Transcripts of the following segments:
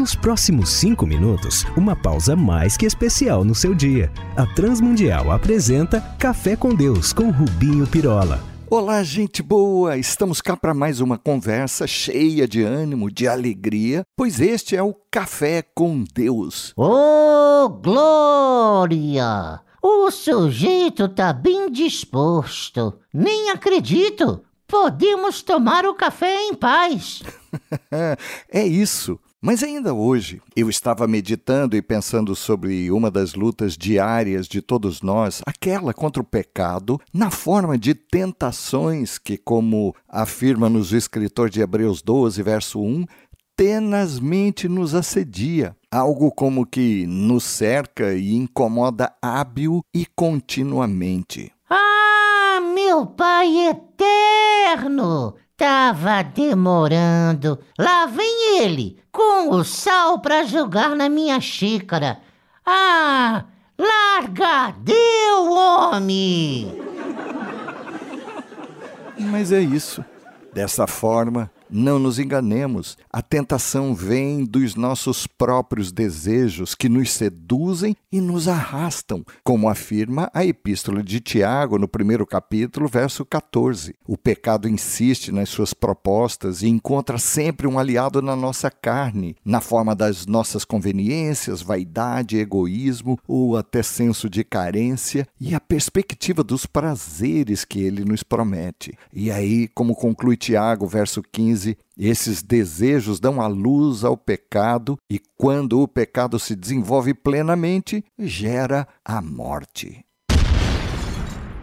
Nos próximos cinco minutos, uma pausa mais que especial no seu dia. A Transmundial apresenta Café com Deus com Rubinho Pirola. Olá, gente boa! Estamos cá para mais uma conversa cheia de ânimo, de alegria, pois este é o Café com Deus. Oh, glória! O sujeito tá bem disposto. Nem acredito. Podemos tomar o café em paz. é isso. Mas ainda hoje, eu estava meditando e pensando sobre uma das lutas diárias de todos nós, aquela contra o pecado, na forma de tentações que, como afirma-nos o escritor de Hebreus 12, verso 1, tenazmente nos assedia. Algo como que nos cerca e incomoda hábil e continuamente. Ah, meu Pai eterno! Tava demorando. Lá vem ele, com o sal para jogar na minha xícara. Ah, larga, deu, homem! Mas é isso. Dessa forma, não nos enganemos, a tentação vem dos nossos próprios desejos que nos seduzem e nos arrastam, como afirma a Epístola de Tiago no primeiro capítulo, verso 14. O pecado insiste nas suas propostas e encontra sempre um aliado na nossa carne, na forma das nossas conveniências, vaidade, egoísmo ou até senso de carência e a perspectiva dos prazeres que ele nos promete. E aí, como conclui Tiago, verso 15, 15, esses desejos dão a luz ao pecado e, quando o pecado se desenvolve plenamente, gera a morte.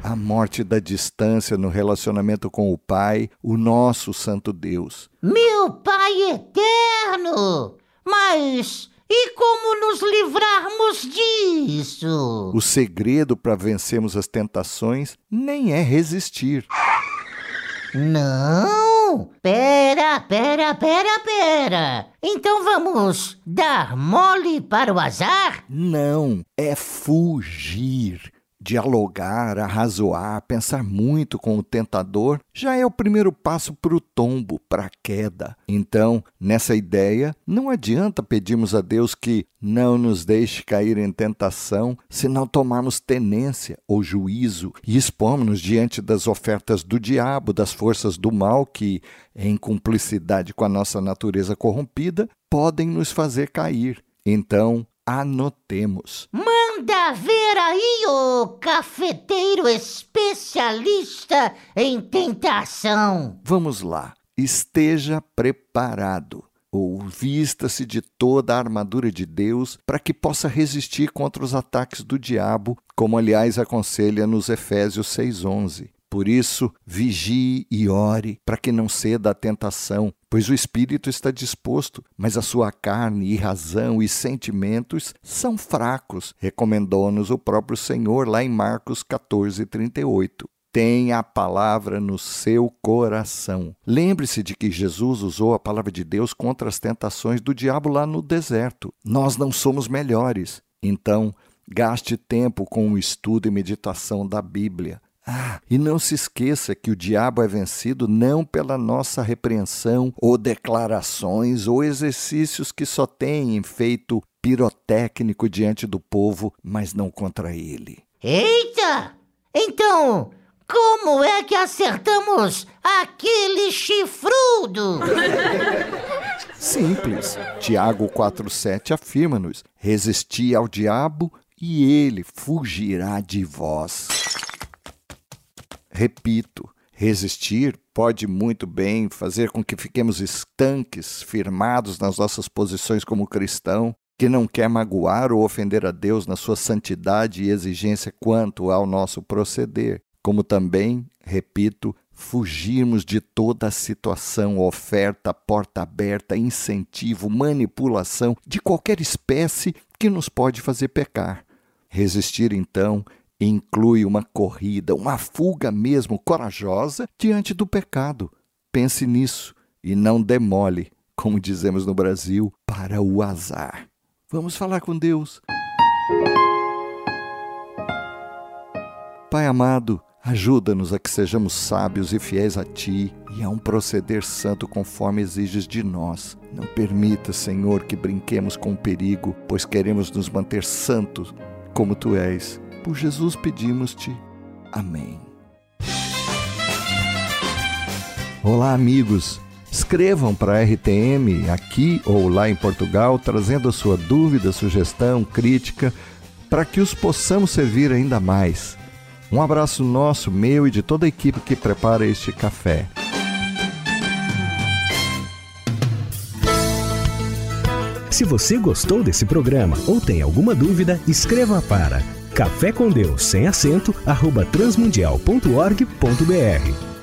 A morte da distância no relacionamento com o Pai, o nosso Santo Deus. Meu Pai eterno! Mas e como nos livrarmos disso? O segredo para vencermos as tentações nem é resistir. Não! Pera, pera, pera, pera. Então vamos dar mole para o azar? Não, é fugir dialogar, arrazoar, pensar muito com o tentador, já é o primeiro passo para o tombo, para a queda. Então, nessa ideia, não adianta pedirmos a Deus que não nos deixe cair em tentação, se não tomarmos tenência ou juízo e expomos-nos diante das ofertas do diabo, das forças do mal que, em cumplicidade com a nossa natureza corrompida, podem nos fazer cair. Então, anotemos. Ver aí o cafeteiro especialista em tentação. Vamos lá. Esteja preparado ou vista-se de toda a armadura de Deus para que possa resistir contra os ataques do diabo, como aliás aconselha nos Efésios 6:11. Por isso, vigie e ore para que não ceda à tentação, pois o espírito está disposto, mas a sua carne e razão e sentimentos são fracos, recomendou-nos o próprio Senhor lá em Marcos 14:38 tenha a palavra no seu coração. Lembre-se de que Jesus usou a palavra de Deus contra as tentações do diabo lá no deserto. Nós não somos melhores. Então, gaste tempo com o estudo e meditação da Bíblia. Ah, e não se esqueça que o diabo é vencido não pela nossa repreensão ou declarações ou exercícios que só têm efeito pirotécnico diante do povo, mas não contra ele. Eita! Então, como é que acertamos aquele chifrudo? Simples. Tiago 4,7 afirma-nos: resisti ao diabo e ele fugirá de vós. Repito, resistir pode muito bem fazer com que fiquemos estanques, firmados nas nossas posições como cristão, que não quer magoar ou ofender a Deus na sua santidade e exigência quanto ao nosso proceder, como também, repito, fugirmos de toda a situação, oferta, porta aberta, incentivo, manipulação de qualquer espécie que nos pode fazer pecar. Resistir, então, inclui uma corrida, uma fuga mesmo corajosa diante do pecado. Pense nisso e não demole, como dizemos no Brasil, para o azar. Vamos falar com Deus. Pai amado, Ajuda-nos a que sejamos sábios e fiéis a Ti e a um proceder santo conforme exiges de nós. Não permita, Senhor, que brinquemos com o perigo, pois queremos nos manter santos como Tu és. Por Jesus pedimos-te. Amém. Olá, amigos. Escrevam para a RTM aqui ou lá em Portugal, trazendo a sua dúvida, sugestão, crítica, para que os possamos servir ainda mais. Um abraço nosso, meu e de toda a equipe que prepara este café. Se você gostou desse programa ou tem alguma dúvida, escreva para café com Deus sem acento arroba transmundial.org.br